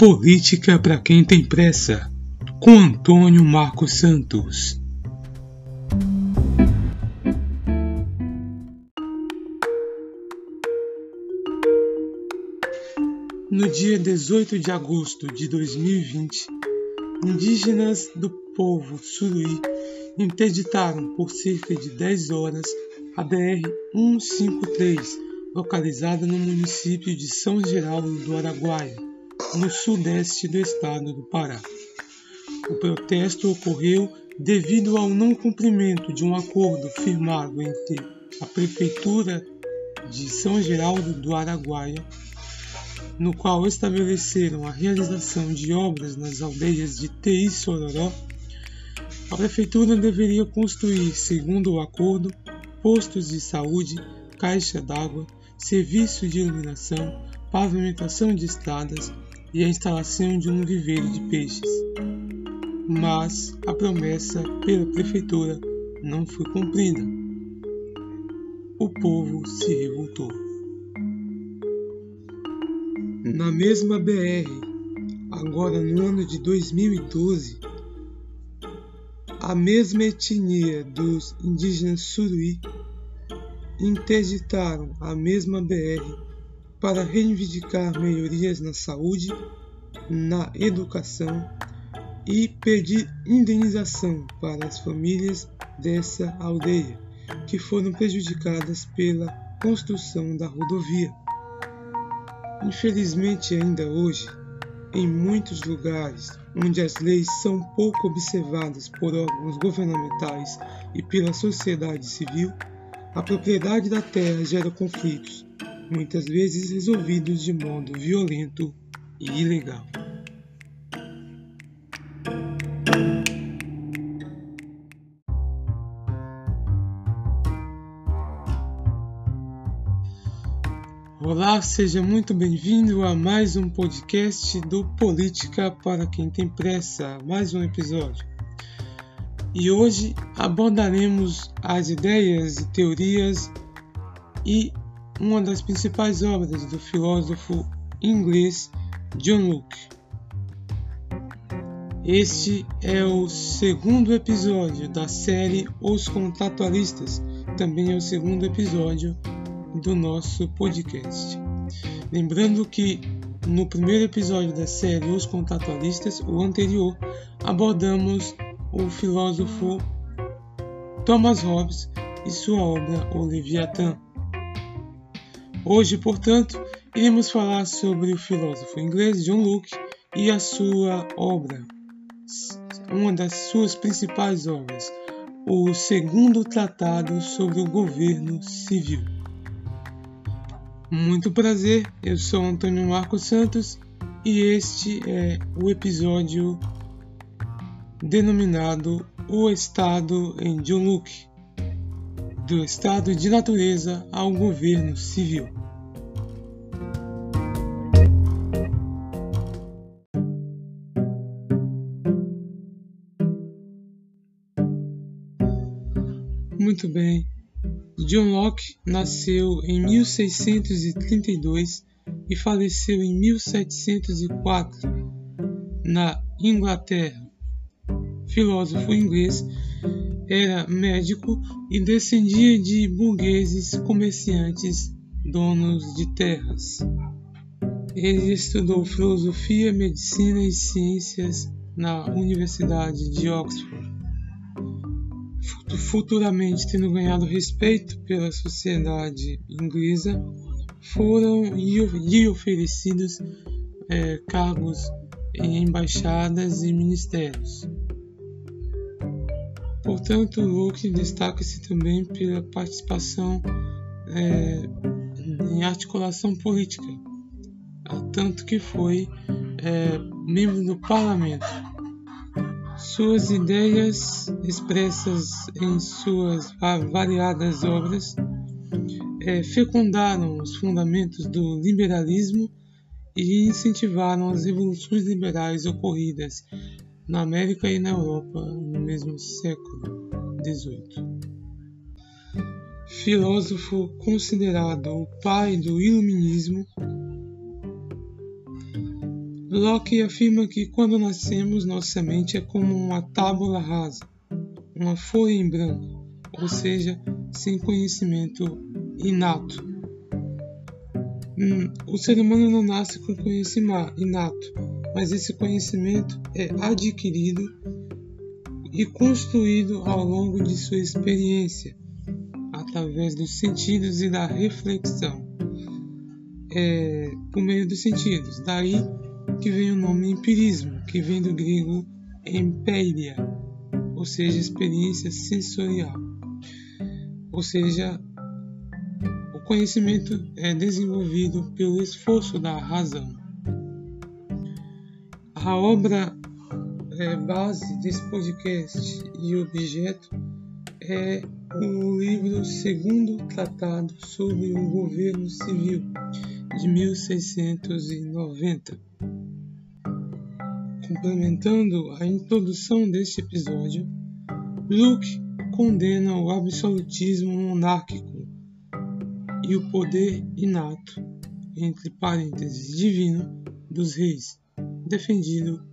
Política para quem tem pressa, com Antônio Marcos Santos. No dia 18 de agosto de 2020, indígenas do povo Suruí interditaram por cerca de 10 horas a BR-153, localizada no município de São Geraldo do Araguaia no sudeste do estado do Pará. O protesto ocorreu devido ao não cumprimento de um acordo firmado entre a Prefeitura de São Geraldo do Araguaia, no qual estabeleceram a realização de obras nas aldeias de Tei Sororó. A Prefeitura deveria construir, segundo o acordo, postos de saúde, caixa d'água, serviço de iluminação, pavimentação de estradas, e a instalação de um viveiro de peixes. Mas a promessa pela prefeitura não foi cumprida. O povo se revoltou. Na mesma BR, agora no ano de 2012, a mesma etnia dos indígenas Suruí interditaram a mesma BR para reivindicar melhorias na saúde, na educação e pedir indenização para as famílias dessa aldeia que foram prejudicadas pela construção da rodovia. Infelizmente, ainda hoje, em muitos lugares onde as leis são pouco observadas por órgãos governamentais e pela sociedade civil, a propriedade da terra gera conflitos muitas vezes resolvidos de modo violento e ilegal. Olá, seja muito bem-vindo a mais um podcast do Política para quem tem pressa, mais um episódio. E hoje abordaremos as ideias e teorias e uma das principais obras do filósofo inglês John Locke. Este é o segundo episódio da série Os Contratualistas, também é o segundo episódio do nosso podcast. Lembrando que no primeiro episódio da série Os Contratualistas, o anterior, abordamos o filósofo Thomas Hobbes e sua obra O Leviatã. Hoje, portanto, iremos falar sobre o filósofo inglês John Locke e a sua obra, uma das suas principais obras, o segundo tratado sobre o governo civil. Muito prazer, eu sou Antônio Marcos Santos e este é o episódio denominado O Estado em John Locke do estado de natureza ao governo civil. Muito bem. John Locke nasceu em 1632 e faleceu em 1704 na Inglaterra. Filósofo inglês era médico e descendia de burgueses comerciantes donos de terras. Ele estudou filosofia, medicina e ciências na Universidade de Oxford. Futuramente tendo ganhado respeito pela sociedade inglesa, foram lhe oferecidos é, cargos em embaixadas e ministérios. Portanto, Luke destaca-se também pela participação é, em articulação política, tanto que foi é, membro do parlamento. Suas ideias expressas em suas variadas obras é, fecundaram os fundamentos do liberalismo e incentivaram as revoluções liberais ocorridas na América e na Europa mesmo século XVIII. Filósofo considerado o pai do Iluminismo, Locke afirma que quando nascemos, nossa mente é como uma tábula rasa, uma folha em branco, ou seja, sem conhecimento inato. Hum, o ser humano não nasce com conhecimento inato, mas esse conhecimento é adquirido e construído ao longo de sua experiência, através dos sentidos e da reflexão, é, por meio dos sentidos. Daí que vem o nome empirismo, que vem do grego emperia, ou seja, experiência sensorial. Ou seja, o conhecimento é desenvolvido pelo esforço da razão. A obra é, base desse podcast e objeto é o livro Segundo Tratado sobre o Governo Civil, de 1690 complementando a introdução deste episódio, Luke condena o absolutismo monárquico e o poder inato, entre parênteses divino, dos reis, defendido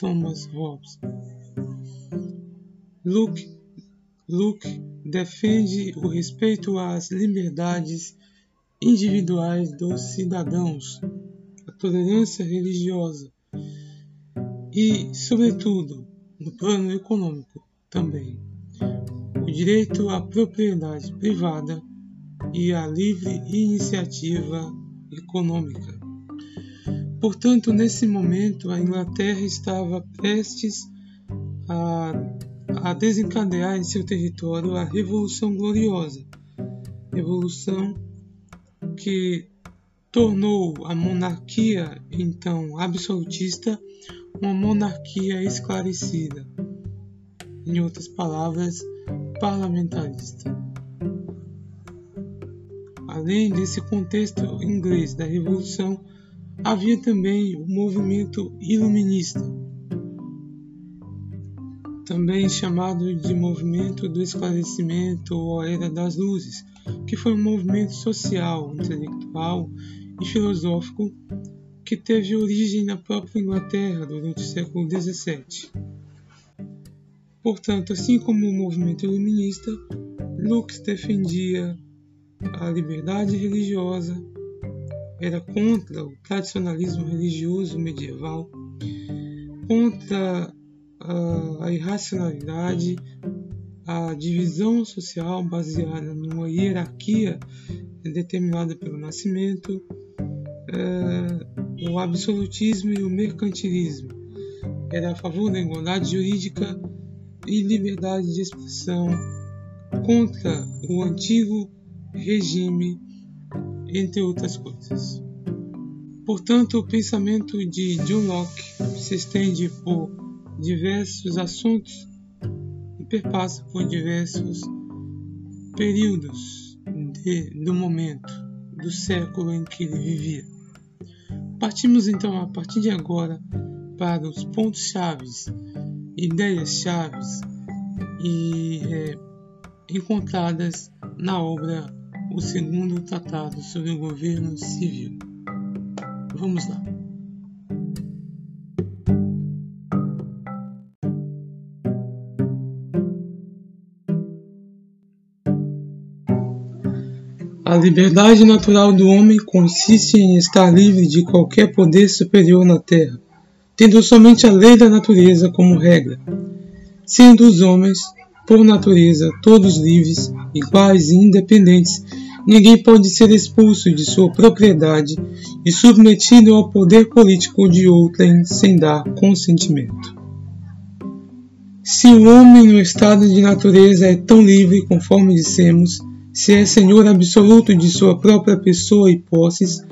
Thomas Hobbes. Luke, Luke defende o respeito às liberdades individuais dos cidadãos, a tolerância religiosa, e, sobretudo, no plano econômico também, o direito à propriedade privada e à livre iniciativa econômica. Portanto, nesse momento, a Inglaterra estava prestes a, a desencadear em seu território a Revolução Gloriosa, revolução que tornou a monarquia então absolutista uma monarquia esclarecida, em outras palavras, parlamentarista. Além desse contexto inglês da Revolução, havia também o movimento iluminista, também chamado de movimento do esclarecimento ou era das luzes, que foi um movimento social, intelectual e filosófico que teve origem na própria Inglaterra durante o século XVII. Portanto, assim como o movimento iluminista, Lux defendia a liberdade religiosa, era contra o tradicionalismo religioso medieval, contra a irracionalidade, a divisão social baseada numa hierarquia determinada pelo nascimento, o absolutismo e o mercantilismo. Era a favor da igualdade jurídica e liberdade de expressão contra o antigo regime, entre outras coisas. Portanto, o pensamento de John Locke se estende por diversos assuntos e perpassa por diversos períodos de, do momento, do século em que ele vivia. Partimos então a partir de agora para os pontos chaves, ideias chaves e é, encontradas na obra O Segundo Tratado sobre o Governo Civil. Vamos lá. A liberdade natural do homem consiste em estar livre de qualquer poder superior na terra, tendo somente a lei da natureza como regra. Sendo os homens, por natureza, todos livres, iguais e independentes, ninguém pode ser expulso de sua propriedade e submetido ao poder político de outrem sem dar consentimento. Se o homem no estado de natureza é tão livre conforme dissemos, se é senhor absoluto de sua própria pessoa e posses,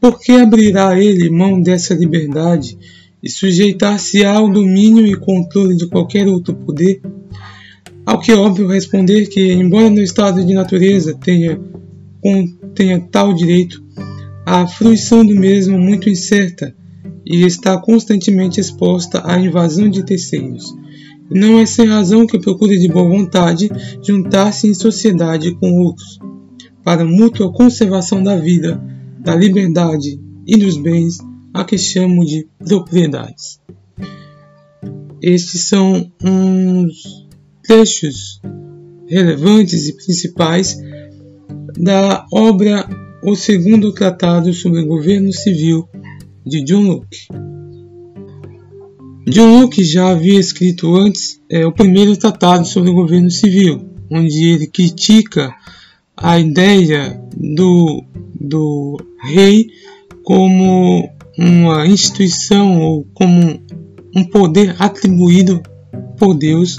por que abrirá ele mão dessa liberdade e sujeitar-se ao domínio e controle de qualquer outro poder? Ao que é óbvio responder que, embora no estado de natureza tenha, tenha tal direito, a fruição do mesmo muito incerta e está constantemente exposta à invasão de terceiros não é sem razão que procure de boa vontade juntar-se em sociedade com outros, para mútua conservação da vida, da liberdade e dos bens, a que chamo de propriedades. Estes são uns trechos relevantes e principais da obra O Segundo Tratado sobre Governo Civil de John Locke. John Locke já havia escrito antes é, o primeiro tratado sobre o governo civil, onde ele critica a ideia do, do rei como uma instituição ou como um poder atribuído por Deus,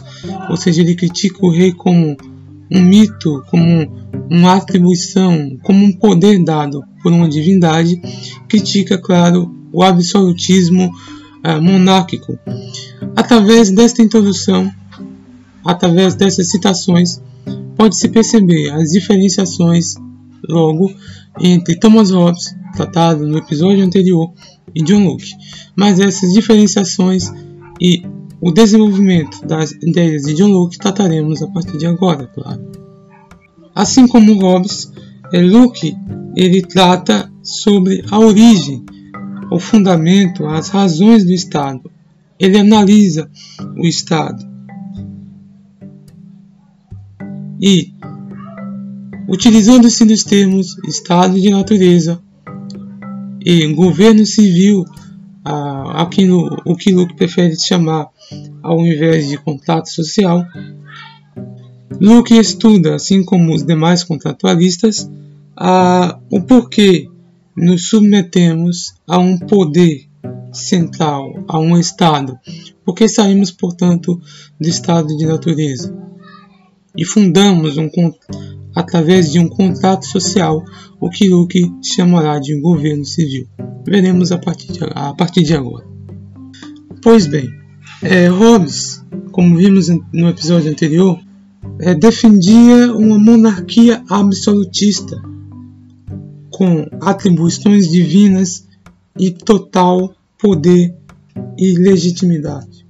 ou seja, ele critica o rei como um mito, como uma atribuição, como um poder dado por uma divindade, critica, claro, o absolutismo uh, monárquico. Através desta introdução, através dessas citações, pode-se perceber as diferenciações, logo, entre Thomas Hobbes, tratado no episódio anterior, e John Locke. Mas essas diferenciações e o desenvolvimento das ideias de John Locke trataremos a partir de agora, claro. Assim como Hobbes, Locke ele trata sobre a origem, o fundamento, as razões do Estado. Ele analisa o Estado. E, utilizando-se dos termos Estado de natureza, e governo civil, aquilo, o que Luke prefere chamar ao invés de contrato social. Luke estuda, assim como os demais contratualistas, a, o porquê nos submetemos a um poder central, a um Estado, porque saímos, portanto, do estado de natureza e fundamos um, através de um contrato social, o que Luke chamará de um governo civil. Veremos a partir de, a partir de agora. Pois bem, é, Hobbes, como vimos no episódio anterior, defendia uma monarquia absolutista, com atribuições divinas e total poder e legitimidade.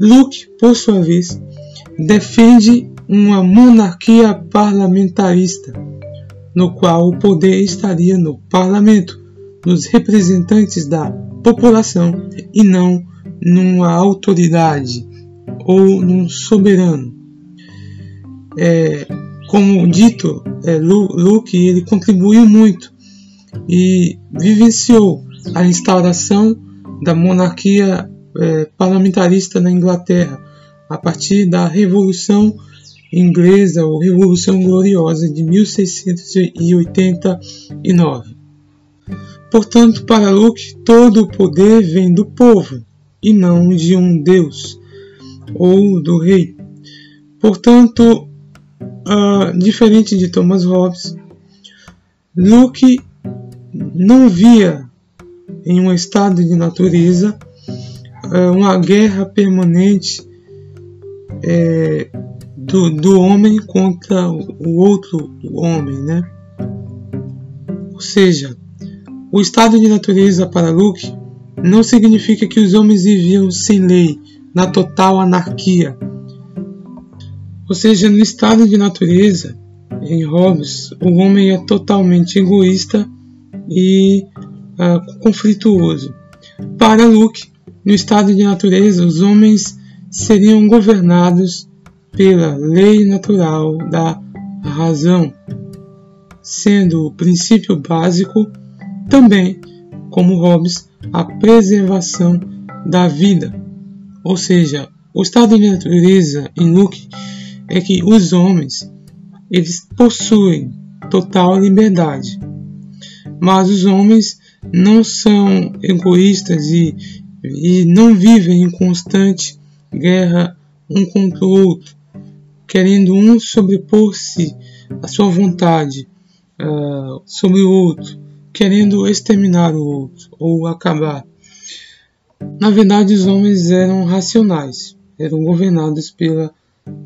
Luke, por sua vez, defende uma monarquia parlamentarista, no qual o poder estaria no parlamento, nos representantes da população e não numa autoridade ou num soberano. É, como dito, é, Luke ele contribuiu muito e vivenciou a instauração da monarquia é, parlamentarista na Inglaterra a partir da Revolução inglesa ou Revolução Gloriosa de 1689. Portanto, para Luke, todo o poder vem do povo e não de um Deus ou do rei. Portanto, uh, diferente de Thomas Hobbes, Luke não via em um estado de natureza uh, uma guerra permanente é, do, do homem contra o outro homem, né? Ou seja, o estado de natureza para Luke não significa que os homens viviam sem lei, na total anarquia. Ou seja, no estado de natureza, em Hobbes, o homem é totalmente egoísta e uh, conflituoso. Para Luke, no estado de natureza, os homens seriam governados pela lei natural da razão, sendo o princípio básico também, como Hobbes, a preservação da vida. Ou seja, o estado de natureza em Luke é que os homens eles possuem total liberdade, mas os homens não são egoístas e, e não vivem em constante guerra um contra o outro, querendo um sobrepor-se à sua vontade uh, sobre o outro, querendo exterminar o outro ou acabar. Na verdade, os homens eram racionais, eram governados pela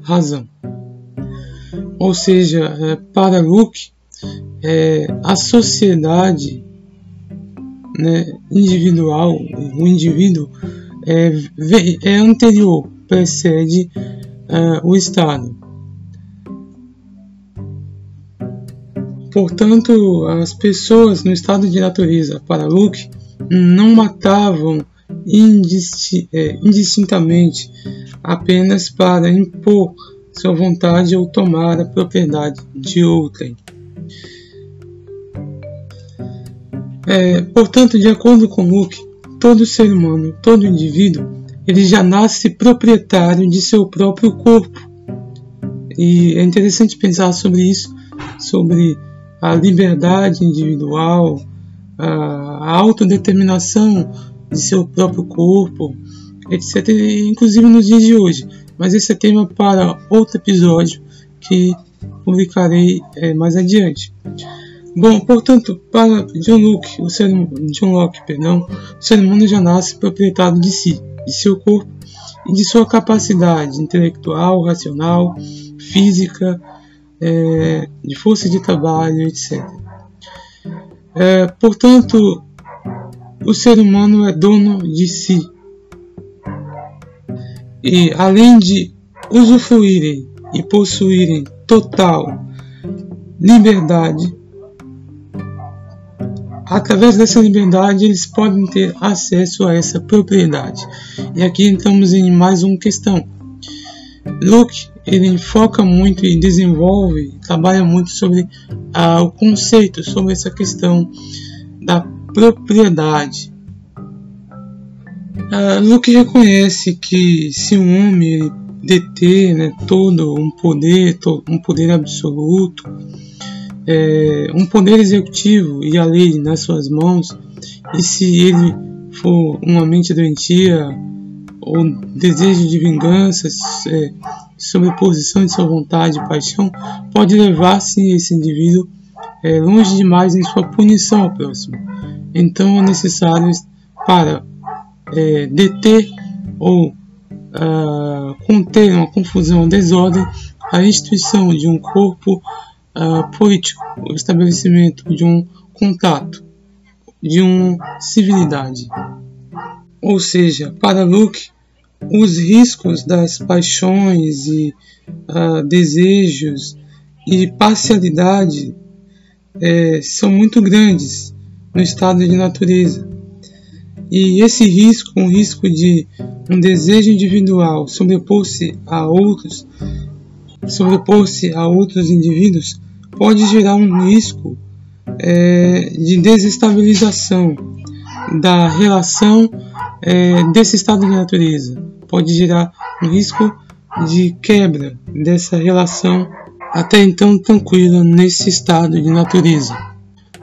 razão. Ou seja, eh, para Luke, é, a sociedade né, individual, o indivíduo é, é anterior, precede uh, o Estado. Portanto, as pessoas no estado de natureza para Luke não matavam indisti é, indistintamente apenas para impor sua vontade ou tomar a propriedade de outrem. É, portanto, de acordo com Luke, todo ser humano, todo indivíduo, ele já nasce proprietário de seu próprio corpo. E é interessante pensar sobre isso, sobre a liberdade individual, a autodeterminação de seu próprio corpo, etc. Inclusive nos dias de hoje. Mas esse é tema para outro episódio que publicarei é, mais adiante. Bom, portanto, para John Locke, o ser, John Locke, perdão, o ser humano já nasce proprietário de si, de seu corpo e de sua capacidade intelectual, racional, física, é, de força de trabalho, etc. É, portanto, o ser humano é dono de si. E além de usufruírem e possuírem total liberdade, através dessa liberdade eles podem ter acesso a essa propriedade. E aqui entramos em mais uma questão. Luke ele foca muito e desenvolve, trabalha muito sobre ah, o conceito, sobre essa questão da propriedade. Ah, Luke reconhece que se um homem deter né, todo um poder, todo, um poder absoluto, é, um poder executivo e a lei nas suas mãos, e se ele for uma mente doentia ou desejo de vingança, é, sobreposição de sua vontade e paixão, pode levar-se esse indivíduo é, longe demais em sua punição ao próximo. Então é necessário para é, deter ou uh, conter uma confusão, desordem, a instituição de um corpo uh, político, o estabelecimento de um contato, de uma civilidade. Ou seja, para Luke, os riscos das paixões e uh, desejos e parcialidade é, são muito grandes no estado de natureza. E esse risco, um risco de um desejo individual sobrepor-se a outros, sobrepor-se a outros indivíduos, pode gerar um risco é, de desestabilização da relação é, desse estado de natureza. Pode gerar um risco de quebra dessa relação até então tranquila nesse estado de natureza.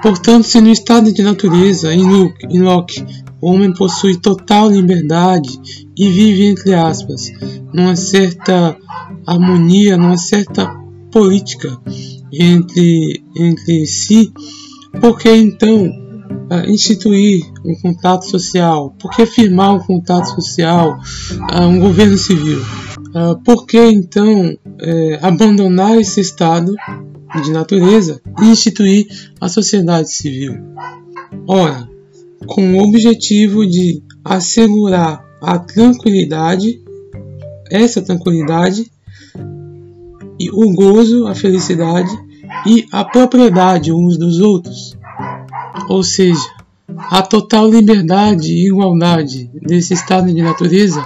Portanto, se no estado de natureza, em Locke, em Locke o homem possui total liberdade e vive, entre aspas, numa certa harmonia, numa certa política entre, entre si, porque então uh, instituir um contato social? Por que firmar um contato social, um governo civil? Uh, por que então uh, abandonar esse estado de natureza e instituir a sociedade civil? Ora, com o objetivo de assegurar a tranquilidade, essa tranquilidade e o gozo, a felicidade e a propriedade uns dos outros. Ou seja, a total liberdade e igualdade desse estado de natureza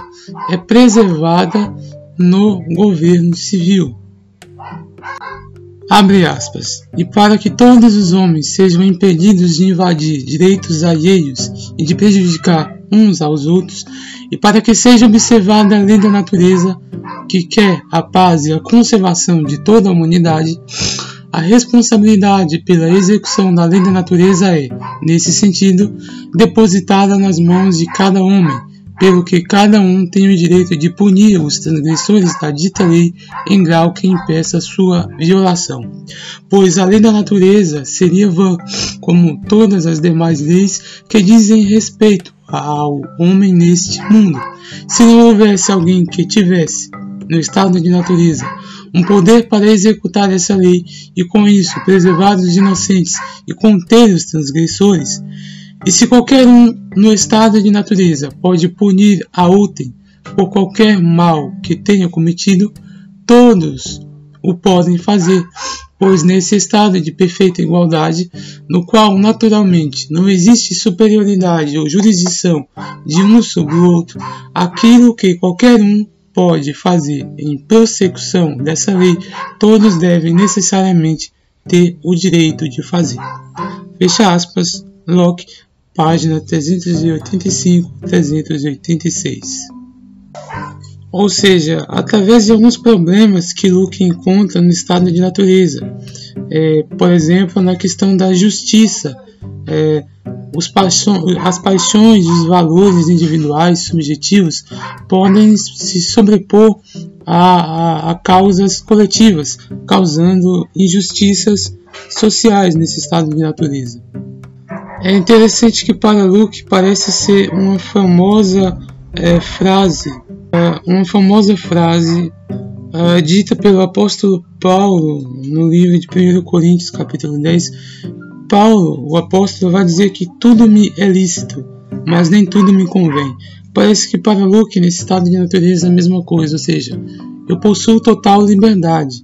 é preservada no governo civil. Abre aspas. E para que todos os homens sejam impedidos de invadir direitos alheios e de prejudicar uns aos outros, e para que seja observada a lei da natureza que quer a paz e a conservação de toda a humanidade, a responsabilidade pela execução da lei da natureza é, nesse sentido, depositada nas mãos de cada homem, pelo que cada um tem o direito de punir os transgressores da dita lei em grau que impeça sua violação. Pois a lei da natureza seria vã, como todas as demais leis que dizem respeito ao homem neste mundo, se não houvesse alguém que tivesse, no estado de natureza, um poder para executar essa lei e com isso preservar os inocentes e conter os transgressores. E se qualquer um no estado de natureza pode punir a outrem por qualquer mal que tenha cometido, todos o podem fazer, pois nesse estado de perfeita igualdade, no qual naturalmente não existe superioridade ou jurisdição de um sobre o outro, aquilo que qualquer um pode fazer em prossecução dessa lei, todos devem necessariamente ter o direito de fazer. Fecha aspas, Locke, página 385-386. Ou seja, através de alguns problemas que Luke encontra no estado de natureza, é, por exemplo, na questão da justiça, é, as paixões os valores individuais subjetivos podem se sobrepor a, a, a causas coletivas, causando injustiças sociais nesse estado de natureza. É interessante que para Luke parece ser uma famosa é, frase, é, uma famosa frase é, dita pelo apóstolo Paulo no livro de 1 Coríntios capítulo 10. Paulo, o apóstolo, vai dizer que tudo me é lícito, mas nem tudo me convém. Parece que para Luke, nesse estado de natureza, é a mesma coisa, ou seja, eu possuo total liberdade,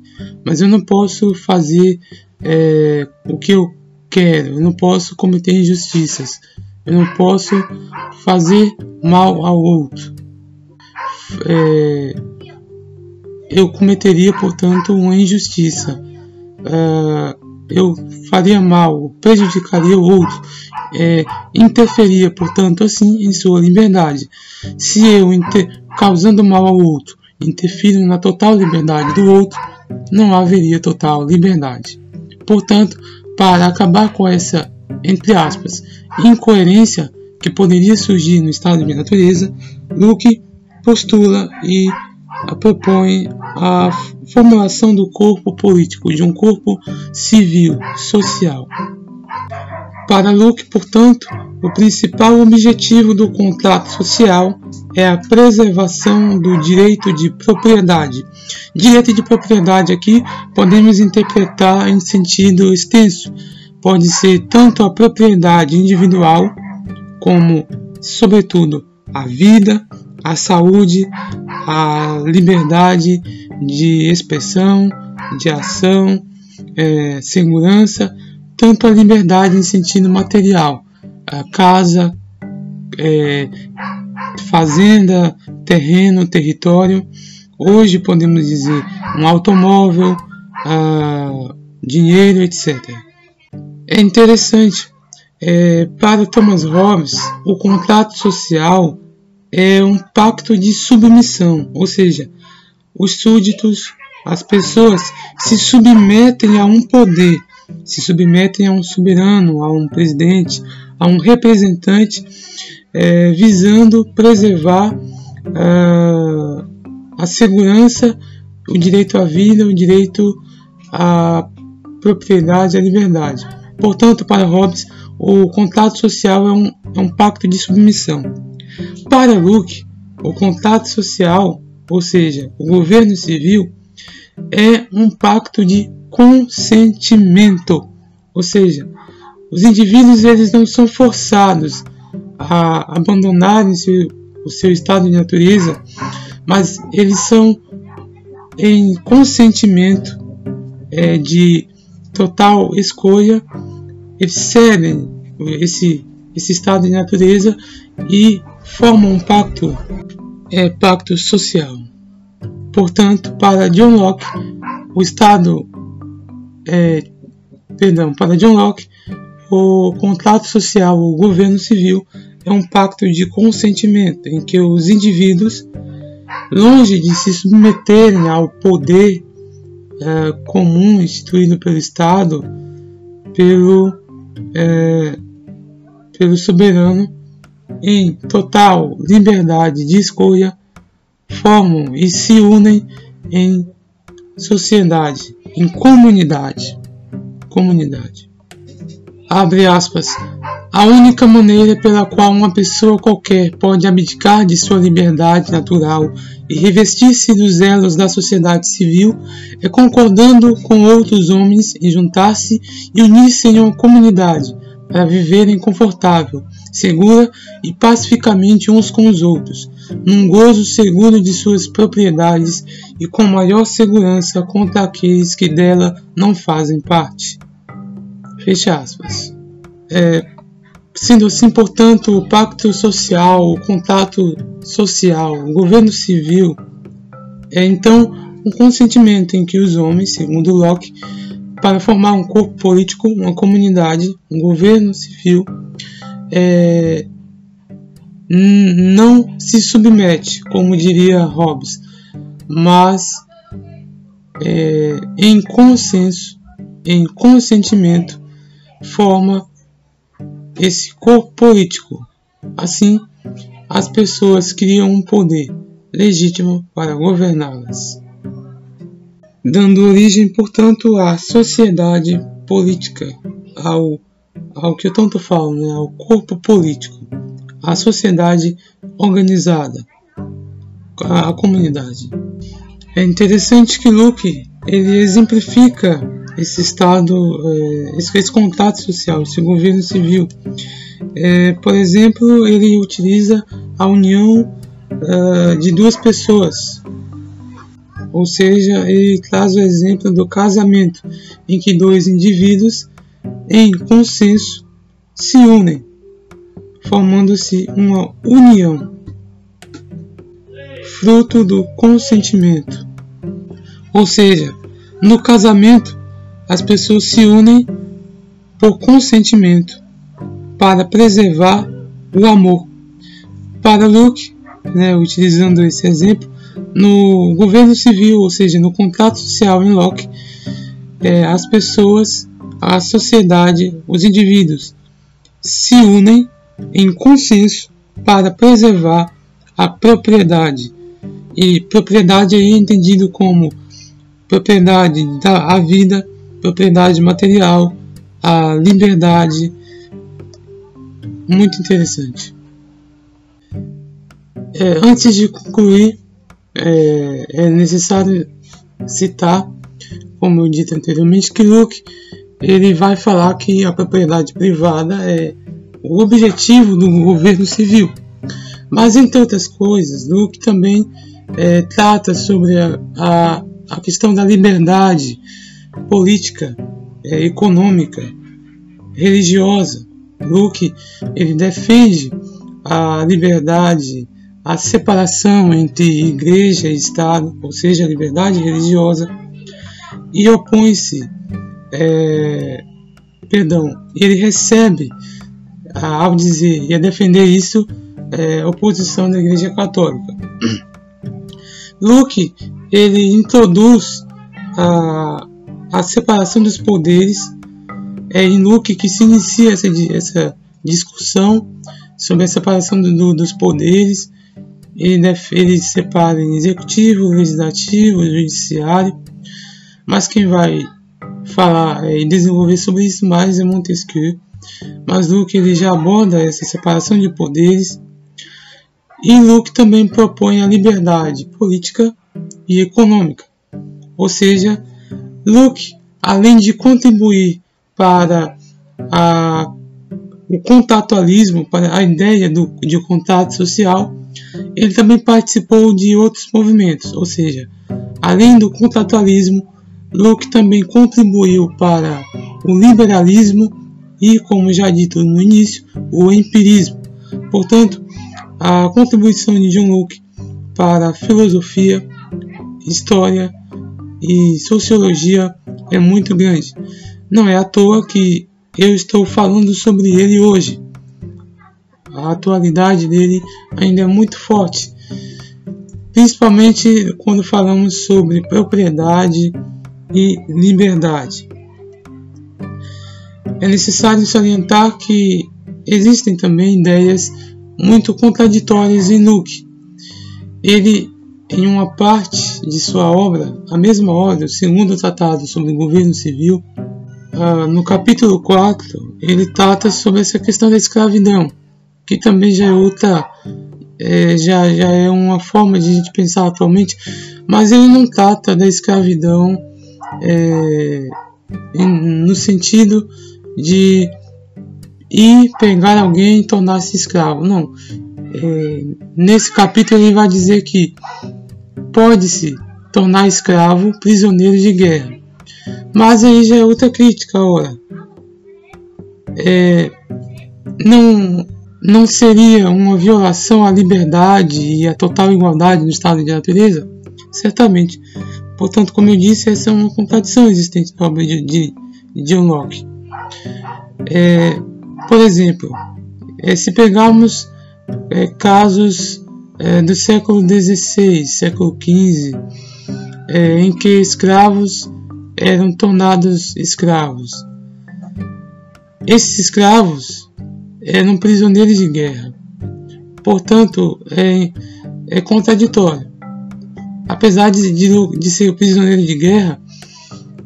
mas eu não posso fazer é, o que eu quero, eu não posso cometer injustiças, eu não posso fazer mal ao outro. É, eu cometeria, portanto, uma injustiça. É, eu faria mal, prejudicaria o outro, é, interferia, portanto, assim, em sua liberdade. Se eu, inter, causando mal ao outro, interfiro na total liberdade do outro, não haveria total liberdade. Portanto, para acabar com essa, entre aspas, incoerência que poderia surgir no estado de natureza, Luke postula e propõe a formulação do corpo político, de um corpo civil, social. Para Luke, portanto, o principal objetivo do contrato social é a preservação do direito de propriedade. Direito de propriedade aqui podemos interpretar em sentido extenso. Pode ser tanto a propriedade individual, como, sobretudo, a vida, a saúde, a liberdade de expressão, de ação, é, segurança, tanto a liberdade em sentido material, a casa, é, fazenda, terreno, território. Hoje podemos dizer um automóvel, dinheiro, etc. É interessante. É, para Thomas Hobbes, o contrato social é um pacto de submissão, ou seja, os súditos, as pessoas se submetem a um poder, se submetem a um soberano, a um presidente, a um representante, é, visando preservar uh, a segurança, o direito à vida, o direito à propriedade, à liberdade. Portanto, para Hobbes, o contato social é um, é um pacto de submissão. Para Luke, o contato social, ou seja, o governo civil, é um pacto de consentimento, ou seja, os indivíduos eles não são forçados a abandonarem seu, o seu estado de natureza, mas eles são em consentimento é, de total escolha, eles cedem esse, esse estado de natureza e formam um pacto, é, pacto social. Portanto, para John Locke, o Estado, é, perdão, para John Locke, o contrato social, o governo civil, é um pacto de consentimento em que os indivíduos, longe de se submeterem ao poder é, comum instituído pelo Estado, pelo, é, pelo soberano, em total liberdade de escolha, formam e se unem em sociedade, em comunidade. Comunidade. Abre aspas. A única maneira pela qual uma pessoa qualquer pode abdicar de sua liberdade natural e revestir-se dos elos da sociedade civil é concordando com outros homens em juntar-se e unir-se em uma comunidade, para viverem confortável, segura e pacificamente uns com os outros, num gozo seguro de suas propriedades e com maior segurança contra aqueles que dela não fazem parte. Fecha aspas. É, sendo assim, portanto, o pacto social, o contato social, o governo civil, é então um consentimento em que os homens, segundo Locke, para formar um corpo político, uma comunidade, um governo civil, é, não se submete, como diria Hobbes, mas é, em consenso, em consentimento, forma esse corpo político. Assim, as pessoas criam um poder legítimo para governá-las dando origem, portanto, à sociedade política, ao, ao que eu tanto falo, né, ao corpo político, à sociedade organizada, à comunidade. É interessante que Luke ele exemplifica esse estado, é, esse, contato social, esse governo civil. É, por exemplo, ele utiliza a união uh, de duas pessoas, ou seja, ele traz o exemplo do casamento, em que dois indivíduos, em consenso, se unem, formando-se uma união, fruto do consentimento. Ou seja, no casamento, as pessoas se unem por consentimento para preservar o amor. Para Luke, né, utilizando esse exemplo, no governo civil, ou seja, no contrato social em Locke, é, as pessoas, a sociedade, os indivíduos se unem em consenso para preservar a propriedade. E propriedade aí é entendido como propriedade da vida, propriedade material, a liberdade. Muito interessante. É, antes de concluir, é, é necessário citar, como eu disse anteriormente, que Luke ele vai falar que a propriedade privada é o objetivo do governo civil. Mas, entre outras coisas, Luke também é, trata sobre a, a, a, questão da liberdade política, é, econômica, religiosa. Luke ele defende a liberdade a separação entre igreja e Estado, ou seja, a liberdade religiosa, e opõe-se, é, perdão, ele recebe, ao dizer e a defender isso, é, oposição da Igreja Católica. Luke ele introduz a, a separação dos poderes, é em Luke que se inicia essa, essa discussão sobre a separação do, do, dos poderes. Ele, ele separa em executivo, legislativo, judiciário, mas quem vai falar e desenvolver sobre isso mais é Montesquieu. Mas Luke ele já aborda essa separação de poderes e Luke também propõe a liberdade política e econômica. Ou seja, Luke, além de contribuir para a, o contatualismo, para a ideia do, de contato social, ele também participou de outros movimentos, ou seja, além do contratualismo, Locke também contribuiu para o liberalismo e, como já dito no início, o empirismo. Portanto, a contribuição de John Locke para a filosofia, história e sociologia é muito grande. Não é à toa que eu estou falando sobre ele hoje a atualidade dele ainda é muito forte, principalmente quando falamos sobre propriedade e liberdade. É necessário salientar que existem também ideias muito contraditórias em Luke. Ele, em uma parte de sua obra, a mesma obra, o segundo tratado sobre o governo civil, ah, no capítulo 4, ele trata sobre essa questão da escravidão que também já é outra, é, já, já é uma forma de a gente pensar atualmente, mas ele não trata da escravidão é, no sentido de e pegar alguém e tornar-se escravo. Não. É, nesse capítulo ele vai dizer que pode-se tornar escravo prisioneiro de guerra. Mas aí já é outra crítica, ora. É, não, não seria uma violação à liberdade e à total igualdade no estado de natureza? Certamente. Portanto, como eu disse, essa é uma contradição existente na obra de, de, de John Locke. É, por exemplo, é, se pegarmos é, casos é, do século XVI, século XV, é, em que escravos eram tornados escravos. Esses escravos eram prisioneiros de guerra. Portanto, é, é contraditório. Apesar de, de, de, ser prisioneiro de guerra,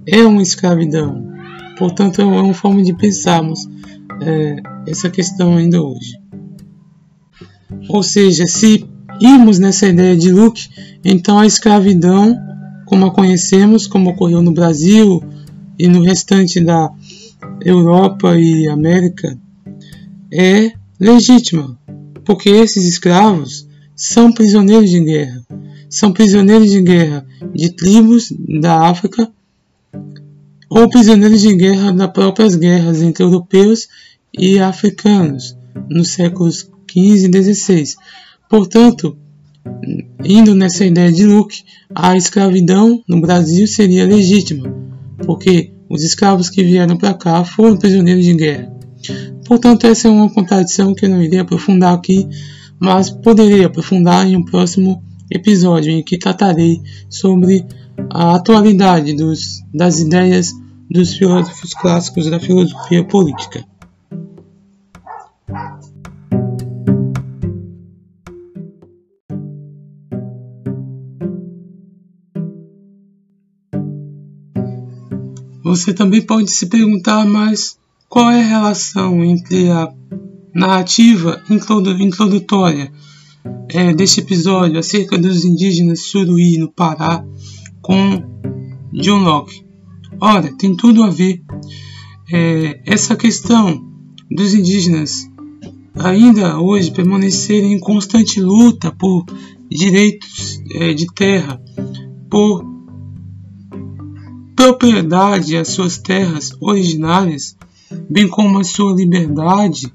é uma escravidão. Portanto, é uma forma de pensarmos é, essa questão ainda hoje. Ou seja, se irmos nessa ideia de Luke, então a escravidão, como a conhecemos, como ocorreu no Brasil e no restante da Europa e América, é legítima, porque esses escravos são prisioneiros de guerra. São prisioneiros de guerra de tribos da África ou prisioneiros de guerra das próprias guerras entre europeus e africanos nos séculos XV e XVI. Portanto, indo nessa ideia de Luke, a escravidão no Brasil seria legítima, porque os escravos que vieram para cá foram prisioneiros de guerra. Portanto, essa é uma contradição que eu não irei aprofundar aqui, mas poderei aprofundar em um próximo episódio em que tratarei sobre a atualidade dos, das ideias dos filósofos clássicos da filosofia política. Você também pode se perguntar, mas qual é a relação entre a narrativa introdutória é, deste episódio acerca dos indígenas Suruí no Pará com John Locke? Ora, tem tudo a ver. É, essa questão dos indígenas ainda hoje permanecerem em constante luta por direitos é, de terra, por propriedade às suas terras originárias, bem como a sua liberdade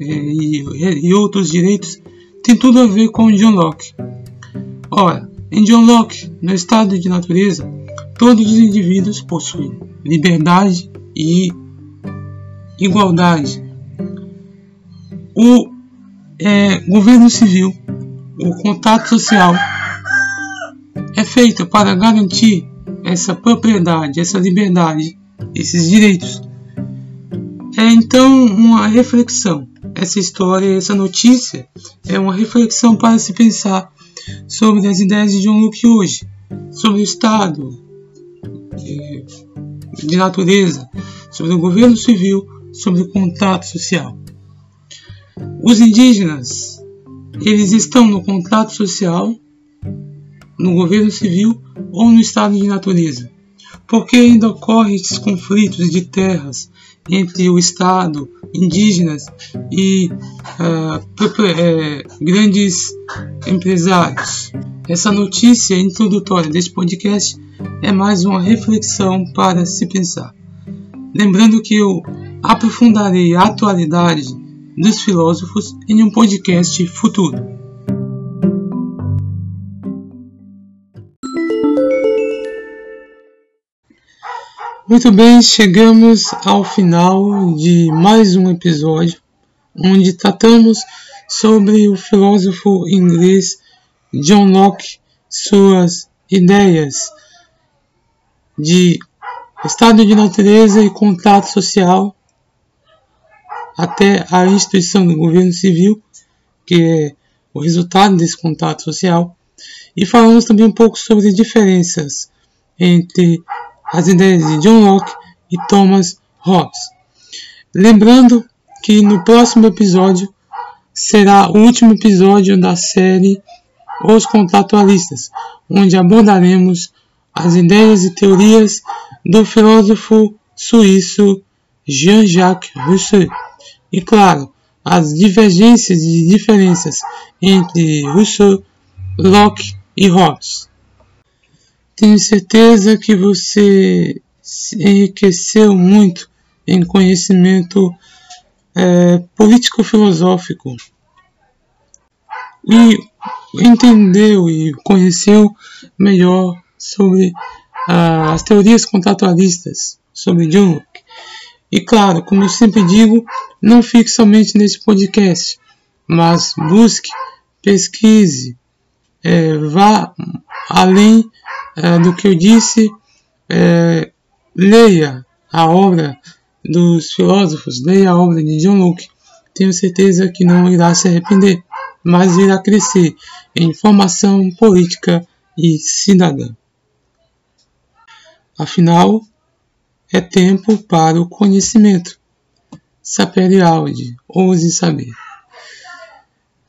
é, e, e, outros direitos, tem tudo a ver com John Locke. Ora, em John Locke, no estado de natureza, todos os indivíduos possuem liberdade e igualdade. O é, governo civil, o contato social, é feito para garantir essa propriedade, essa liberdade, esses direitos. É então uma reflexão. Essa história, essa notícia é uma reflexão para se pensar sobre as ideias de John Locke hoje, sobre o Estado é, de natureza, sobre o governo civil, sobre o contato social. Os indígenas, eles estão no contato social no governo civil ou no estado de natureza? Porque ainda ocorrem esses conflitos de terras entre o Estado, indígenas e uh, grandes empresários. Essa notícia introdutória deste podcast é mais uma reflexão para se pensar. Lembrando que eu aprofundarei a atualidade dos filósofos em um podcast futuro. Muito bem, chegamos ao final de mais um episódio onde tratamos sobre o filósofo inglês John Locke, suas ideias de estado de natureza e contato social até a instituição do governo civil, que é o resultado desse contato social, e falamos também um pouco sobre diferenças entre as ideias de John Locke e Thomas Hobbes. Lembrando que no próximo episódio será o último episódio da série Os Contatualistas, onde abordaremos as ideias e teorias do filósofo suíço Jean-Jacques Rousseau. e, claro, as divergências e diferenças entre Rousseau, Locke e Hobbes. Tenho certeza que você se enriqueceu muito em conhecimento é, político-filosófico e entendeu e conheceu melhor sobre ah, as teorias contratualistas, sobre John Locke. E claro, como eu sempre digo, não fique somente nesse podcast, mas busque, pesquise, é, vá além é, do que eu disse, é, leia a obra dos filósofos, leia a obra de John Locke. Tenho certeza que não irá se arrepender, mas irá crescer em formação política e cidadã. Afinal, é tempo para o conhecimento. Sapere aude, ouse saber.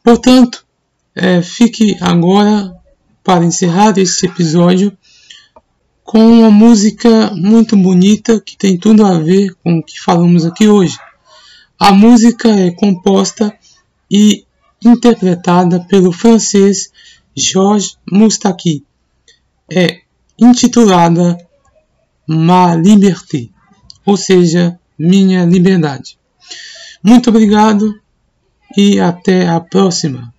Portanto, é, fique agora, para encerrar este episódio, com uma música muito bonita que tem tudo a ver com o que falamos aqui hoje. A música é composta e interpretada pelo francês Georges Moustaki. É intitulada Ma Liberté, ou seja, Minha Liberdade. Muito obrigado e até a próxima.